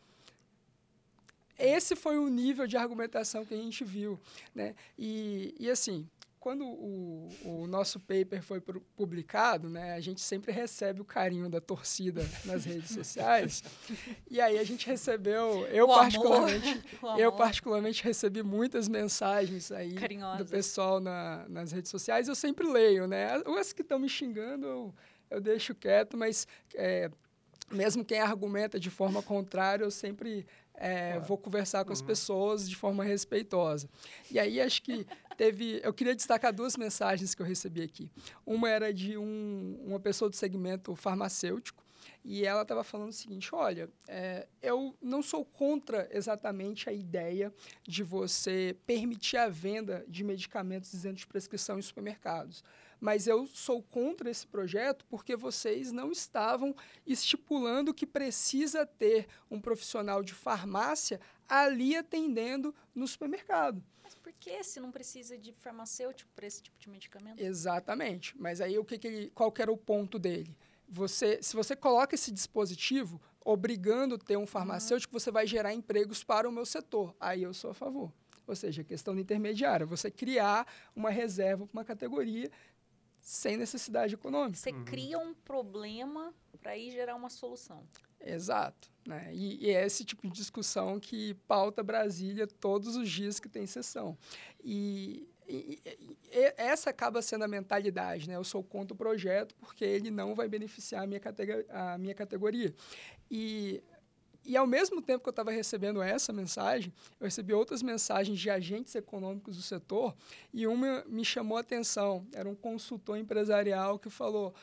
Speaker 2: Esse foi o nível de argumentação que a gente viu. Né? E, e assim, quando o, o, nosso paper foi publicado, né, a gente sempre recebe o carinho da torcida nas redes sociais. e aí a gente recebeu, eu
Speaker 1: o
Speaker 2: particularmente, eu particularmente recebi muitas mensagens aí
Speaker 1: Carinhosa.
Speaker 2: do pessoal na, nas redes sociais. Eu sempre leio, né? As que estão me xingando, eu, eu deixo quieto, mas é, mesmo quem argumenta de forma contrária, eu sempre é, vou conversar com as uhum. pessoas de forma respeitosa. E aí acho que teve. Eu queria destacar duas mensagens que eu recebi aqui. Uma era de um, uma pessoa do segmento farmacêutico. E ela estava falando o seguinte: olha, é, eu não sou contra exatamente a ideia de você permitir a venda de medicamentos isentos de prescrição em supermercados mas eu sou contra esse projeto porque vocês não estavam estipulando que precisa ter um profissional de farmácia ali atendendo no supermercado.
Speaker 1: Mas por que se não precisa de farmacêutico para esse tipo de medicamento?
Speaker 2: Exatamente. Mas aí o que, que ele, qual que era o ponto dele? você, se você coloca esse dispositivo obrigando ter um farmacêutico, uhum. você vai gerar empregos para o meu setor. Aí eu sou a favor. Ou seja, questão intermediária, você criar uma reserva para uma categoria sem necessidade econômica.
Speaker 1: Você uhum. cria um problema para ir gerar uma solução.
Speaker 2: Exato. Né? E, e, é esse tipo de discussão que pauta Brasília todos os dias que tem sessão. E, e, e, essa acaba sendo a mentalidade, né? Eu sou contra o projeto porque ele não vai beneficiar a minha, categoria. A minha categoria. E e ao mesmo tempo que eu estava recebendo essa mensagem, eu recebi outras mensagens de agentes econômicos do setor e uma me chamou a atenção. Era um consultor empresarial que falou: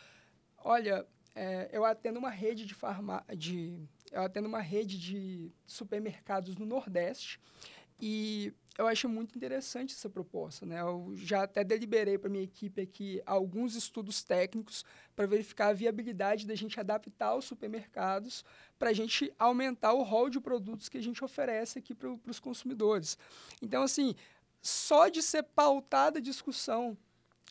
Speaker 2: Olha, é, eu atendo uma rede de farma de eu atendo uma rede de supermercados no Nordeste e eu acho muito interessante essa proposta. Né? Eu já até deliberei para minha equipe aqui alguns estudos técnicos para verificar a viabilidade da gente adaptar os supermercados para a gente aumentar o rol de produtos que a gente oferece aqui para os consumidores. Então, assim, só de ser pautada a discussão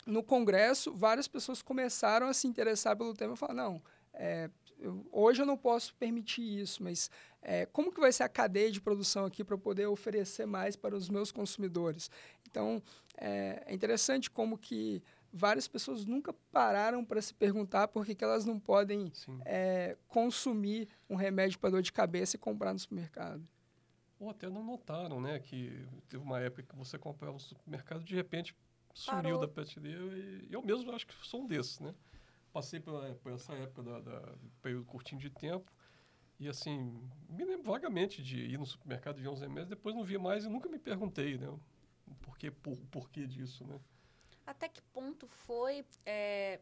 Speaker 2: no Congresso, várias pessoas começaram a se interessar pelo tema e falar, não, é, eu, hoje eu não posso permitir isso, mas é, como que vai ser a cadeia de produção aqui para poder oferecer mais para os meus consumidores? Então, é, é interessante como que várias pessoas nunca pararam para se perguntar por que, que elas não podem é, consumir um remédio para dor de cabeça e comprar no supermercado.
Speaker 3: Ou até não notaram, né? Que teve uma época que você comprava no supermercado de repente sumiu Parou. da prateleira e eu mesmo acho que sou um desses, né? Passei por, por essa época da, da, do período curtinho de tempo e assim, me lembro vagamente de ir no supermercado e ver uns remédios, depois não via mais e nunca me perguntei, né? O porquê, por, porquê disso, né?
Speaker 1: Até que ponto foi é,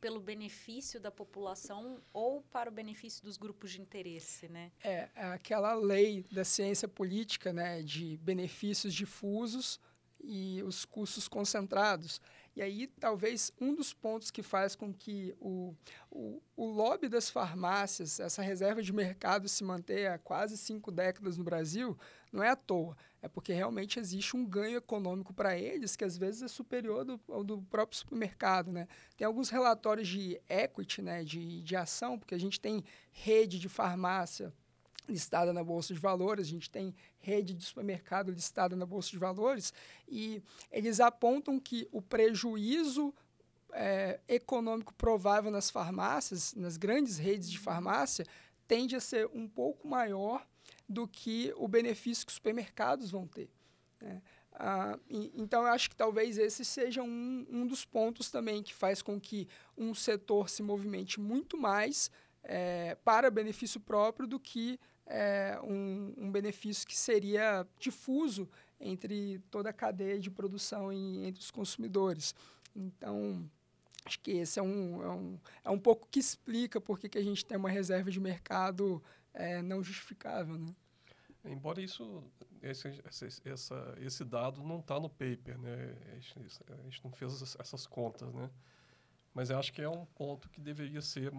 Speaker 1: pelo benefício da população ou para o benefício dos grupos de interesse, né?
Speaker 2: É, é aquela lei da ciência política, né, de benefícios difusos e os custos concentrados. E aí, talvez, um dos pontos que faz com que o, o, o lobby das farmácias, essa reserva de mercado se mantenha há quase cinco décadas no Brasil, não é à toa. É porque realmente existe um ganho econômico para eles que às vezes é superior do, ao do próprio supermercado. Né? Tem alguns relatórios de equity, né, de, de ação, porque a gente tem rede de farmácia listada na Bolsa de Valores, a gente tem rede de supermercado listada na Bolsa de Valores, e eles apontam que o prejuízo é, econômico provável nas farmácias, nas grandes redes de farmácia, tende a ser um pouco maior do que o benefício que os supermercados vão ter. Né? Ah, e, então, eu acho que talvez esse seja um, um dos pontos também que faz com que um setor se movimente muito mais é, para benefício próprio do que é, um, um, benefício que seria difuso entre toda a cadeia de produção e entre os consumidores. Então, acho que esse é um, é um, é um pouco que explica por que, a gente tem uma reserva de mercado é, não justificável. Né?
Speaker 3: Embora isso, esse, essa, esse dado não está no paper, né? A gente, a gente, não fez essas contas, né? Mas eu acho que é um ponto que deveria ser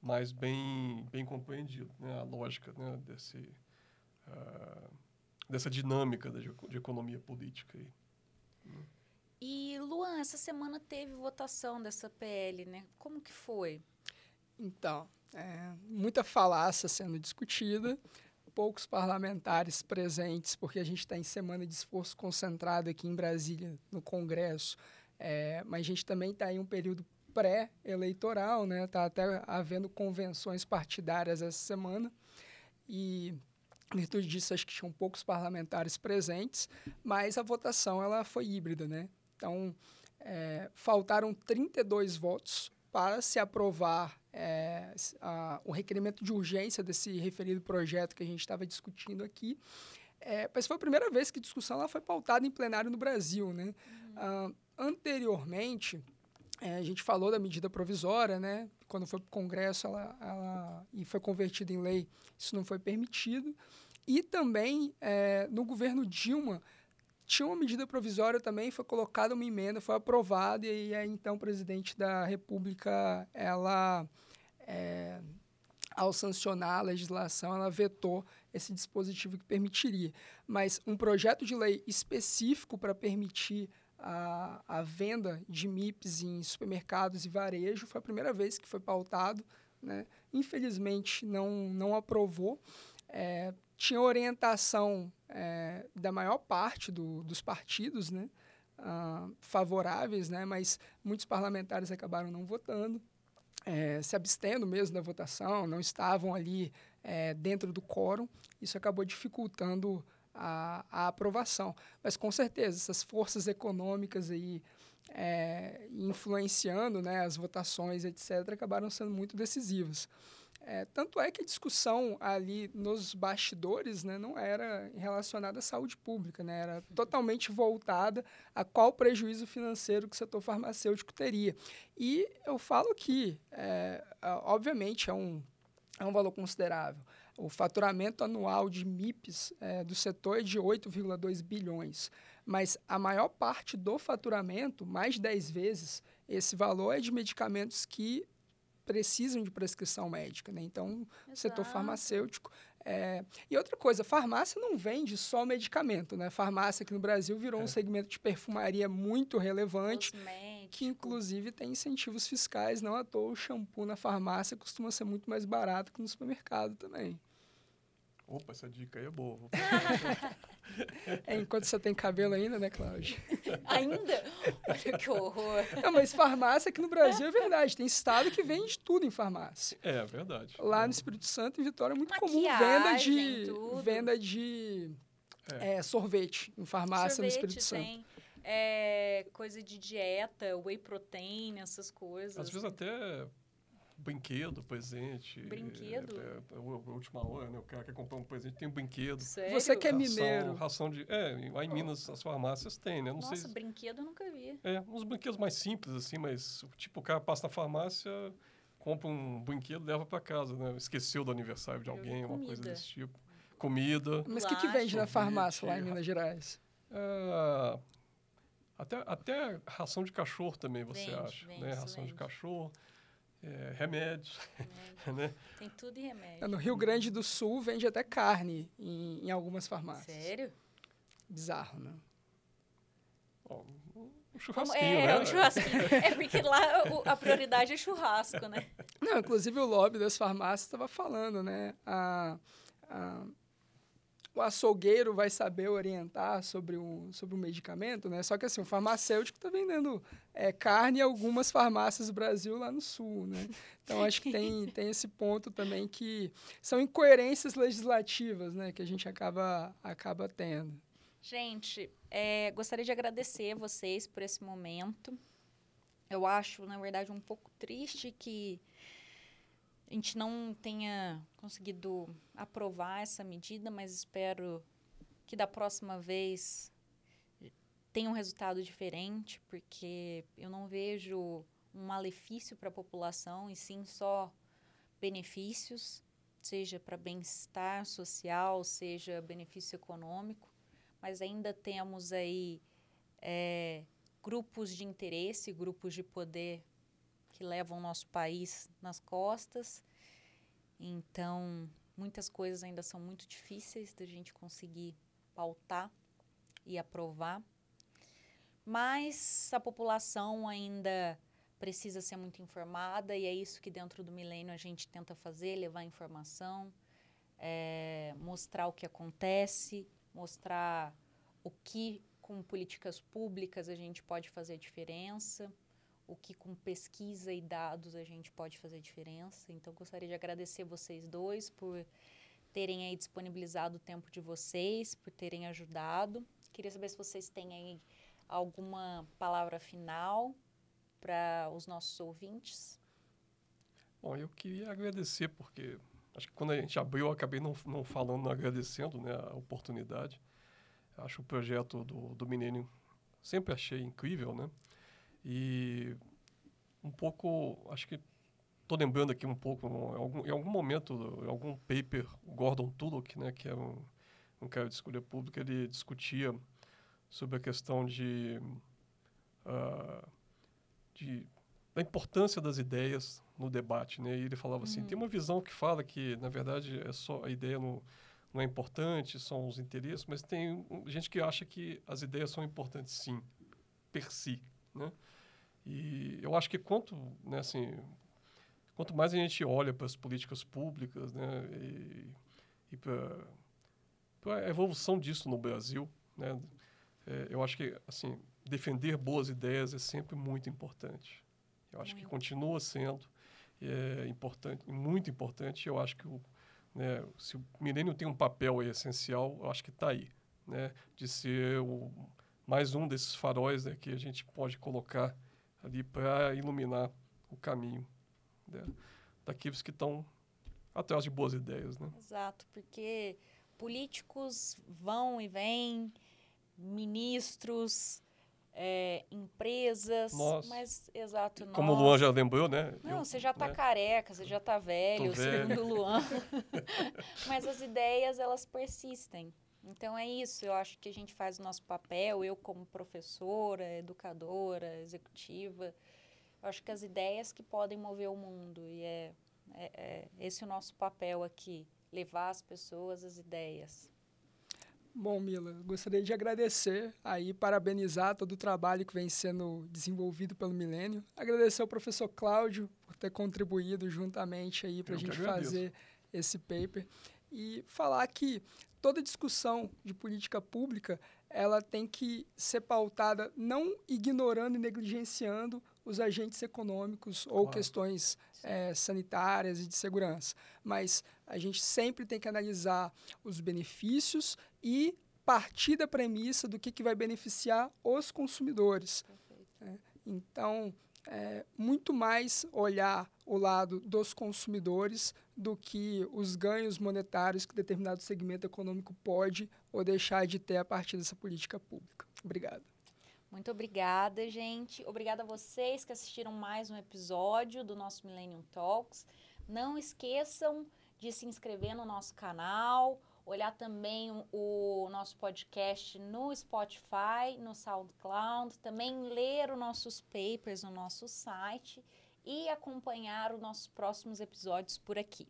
Speaker 3: mais bem, bem compreendido, né? a lógica né? Desse, uh, dessa dinâmica de, de, economia política. Aí,
Speaker 1: né? E, Luan, essa semana teve votação dessa PL, né? Como que foi?
Speaker 2: Então, é, muita falácia sendo discutida, poucos parlamentares presentes, porque a gente está em semana de esforço concentrado aqui em Brasília, no Congresso, é, mas a gente também está em um período pré-eleitoral, né? Está até havendo convenções partidárias essa semana e em virtude disso acho que tinham poucos parlamentares presentes, mas a votação ela foi híbrida, né? Então é, faltaram 32 votos para se aprovar é, a, o requerimento de urgência desse referido projeto que a gente estava discutindo aqui. É, mas foi a primeira vez que a discussão ela foi pautada em plenário no Brasil. Né? Uhum. Ah, anteriormente, é, a gente falou da medida provisória, né? Quando foi para o Congresso ela, ela, e foi convertida em lei, isso não foi permitido. E também, é, no governo Dilma, tinha uma medida provisória também, foi colocada uma emenda, foi aprovada, e aí, então, o presidente da República, ela, é, ao sancionar a legislação, ela vetou esse dispositivo que permitiria. Mas um projeto de lei específico para permitir a, a venda de MIPs em supermercados e varejo. Foi a primeira vez que foi pautado. Né? Infelizmente, não, não aprovou. É, tinha orientação é, da maior parte do, dos partidos né? Ah, favoráveis, né? mas muitos parlamentares acabaram não votando. É, se abstendo mesmo da votação, não estavam ali é, dentro do quórum, isso acabou dificultando a, a aprovação. Mas com certeza, essas forças econômicas aí é, influenciando né, as votações, etc., acabaram sendo muito decisivas. É, tanto é que a discussão ali nos bastidores né, não era relacionada à saúde pública, né, era totalmente voltada a qual prejuízo financeiro que o setor farmacêutico teria. E eu falo que, é, obviamente, é um, é um valor considerável. O faturamento anual de MIPs é, do setor é de 8,2 bilhões, mas a maior parte do faturamento, mais de 10 vezes, esse valor é de medicamentos que precisam de prescrição médica. Né? Então, Exato. setor farmacêutico. É... E outra coisa, farmácia não vende só medicamento. Né? Farmácia aqui no Brasil virou é. um segmento de perfumaria muito relevante. Que inclusive tem incentivos fiscais, não à toa o shampoo na farmácia costuma ser muito mais barato que no supermercado também.
Speaker 3: Opa, essa dica aí é boa.
Speaker 2: é, enquanto você tem cabelo ainda, né, Cláudia?
Speaker 1: ainda? Olha que horror.
Speaker 2: Não, mas farmácia aqui no Brasil é verdade. Tem estado que vende tudo em farmácia.
Speaker 3: É, verdade.
Speaker 2: Lá no Espírito Santo, em Vitória, é muito Maquiagem, comum venda de, tudo. venda de é. É, sorvete em farmácia sorvete, no Espírito Santo. Tem.
Speaker 1: É, coisa de dieta, whey protein, essas coisas.
Speaker 3: Às vezes até brinquedo, presente.
Speaker 1: Brinquedo?
Speaker 3: É, é, a última hora, né? O cara quer comprar um presente, tem um brinquedo.
Speaker 1: Sério?
Speaker 2: Você que é mineiro.
Speaker 3: Ração de... É, lá em Minas as farmácias têm, né? Não
Speaker 1: Nossa,
Speaker 3: sei
Speaker 1: brinquedo eu nunca vi.
Speaker 3: É, uns brinquedos mais simples, assim, mas tipo, o cara passa na farmácia, compra um brinquedo leva para casa, né? Esqueceu do aniversário de alguém, uma coisa desse tipo. Comida.
Speaker 2: Mas o que, que vende na farmácia lá em Minas Gerais?
Speaker 3: É, até, até ração de cachorro também, você vende, acha. Vende, né? Ração vende. de cachorro é, remédios. né?
Speaker 1: Tem tudo em remédio.
Speaker 2: No Rio Grande do Sul vende até carne em, em algumas farmácias.
Speaker 1: Sério?
Speaker 2: Bizarro, né?
Speaker 3: Bom, um churrasquinho,
Speaker 1: é,
Speaker 3: né?
Speaker 1: É, um churrasquinho. é porque lá a prioridade é churrasco, né?
Speaker 2: Não, inclusive o lobby das farmácias estava falando, né? A, a, o açougueiro vai saber orientar sobre um, sobre um medicamento, né? Só que assim, o farmacêutico está vendendo é, carne em algumas farmácias do Brasil lá no sul, né? Então acho que tem, tem esse ponto também que são incoerências legislativas, né? Que a gente acaba, acaba tendo.
Speaker 1: Gente, é, gostaria de agradecer vocês por esse momento. Eu acho, na verdade, um pouco triste que a gente não tenha conseguido aprovar essa medida, mas espero que da próxima vez tenha um resultado diferente, porque eu não vejo um malefício para a população e sim só benefícios, seja para bem-estar social, seja benefício econômico, mas ainda temos aí é, grupos de interesse, grupos de poder que levam o nosso país nas costas. Então, muitas coisas ainda são muito difíceis da gente conseguir pautar e aprovar. Mas a população ainda precisa ser muito informada e é isso que dentro do milênio a gente tenta fazer, levar informação, é, mostrar o que acontece, mostrar o que com políticas públicas a gente pode fazer diferença o que com pesquisa e dados a gente pode fazer diferença. Então, gostaria de agradecer vocês dois por terem aí disponibilizado o tempo de vocês, por terem ajudado. Queria saber se vocês têm aí alguma palavra final para os nossos ouvintes.
Speaker 3: Bom, eu queria agradecer, porque acho que quando a gente abriu, eu acabei não, não falando, não agradecendo né, a oportunidade. Acho o projeto do, do Milênio, sempre achei incrível, né? E um pouco, acho que estou lembrando aqui um pouco, em algum, em algum momento, em algum paper, o Gordon Tullock, né, que é um, um cara de escolha pública, ele discutia sobre a questão de, uh, de da importância das ideias no debate, né? E ele falava assim, tem uhum. uma visão que fala que na verdade é só a ideia não, não é importante, são os interesses, mas tem gente que acha que as ideias são importantes sim. per si, né? E eu acho que quanto, né, assim, quanto mais a gente olha para as políticas públicas, né, e, e para a evolução disso no Brasil, né, é, eu acho que, assim, defender boas ideias é sempre muito importante. Eu acho que continua sendo é importante, muito importante. Eu acho que o, né, se o milênio tem um papel essencial, eu acho que está aí, né, de ser o, mais um desses faróis né, que a gente pode colocar ali para iluminar o caminho né, daqueles que estão atrás de boas ideias, né?
Speaker 1: Exato, porque políticos vão e vêm, ministros, é, empresas,
Speaker 3: Nossa.
Speaker 1: mas exato.
Speaker 3: Como o Luan já lembrou, né?
Speaker 1: Não, Eu, você já está né? careca, você já está velho, velho, segundo o Luan. mas as ideias elas persistem. Então é isso, eu acho que a gente faz o nosso papel, eu como professora, educadora, executiva, eu acho que as ideias que podem mover o mundo e é, é, é esse o nosso papel aqui, levar as pessoas as ideias.
Speaker 2: Bom, Mila, gostaria de agradecer aí, parabenizar todo o trabalho que vem sendo desenvolvido pelo Milênio. Agradecer ao professor Cláudio por ter contribuído juntamente aí para a gente fazer esse paper e falar que toda discussão de política pública ela tem que ser pautada não ignorando e negligenciando os agentes econômicos ou claro. questões é, sanitárias e de segurança, mas a gente sempre tem que analisar os benefícios e partir da premissa do que, que vai beneficiar os consumidores. Né? Então, é, muito mais olhar o lado dos consumidores do que os ganhos monetários que determinado segmento econômico pode ou deixar de ter a partir dessa política pública. Obrigado.
Speaker 1: Muito obrigada, gente. Obrigada a vocês que assistiram mais um episódio do nosso Millennium Talks. Não esqueçam de se inscrever no nosso canal, olhar também o nosso podcast no Spotify, no SoundCloud, também ler os nossos papers no nosso site e acompanhar os nossos próximos episódios por aqui.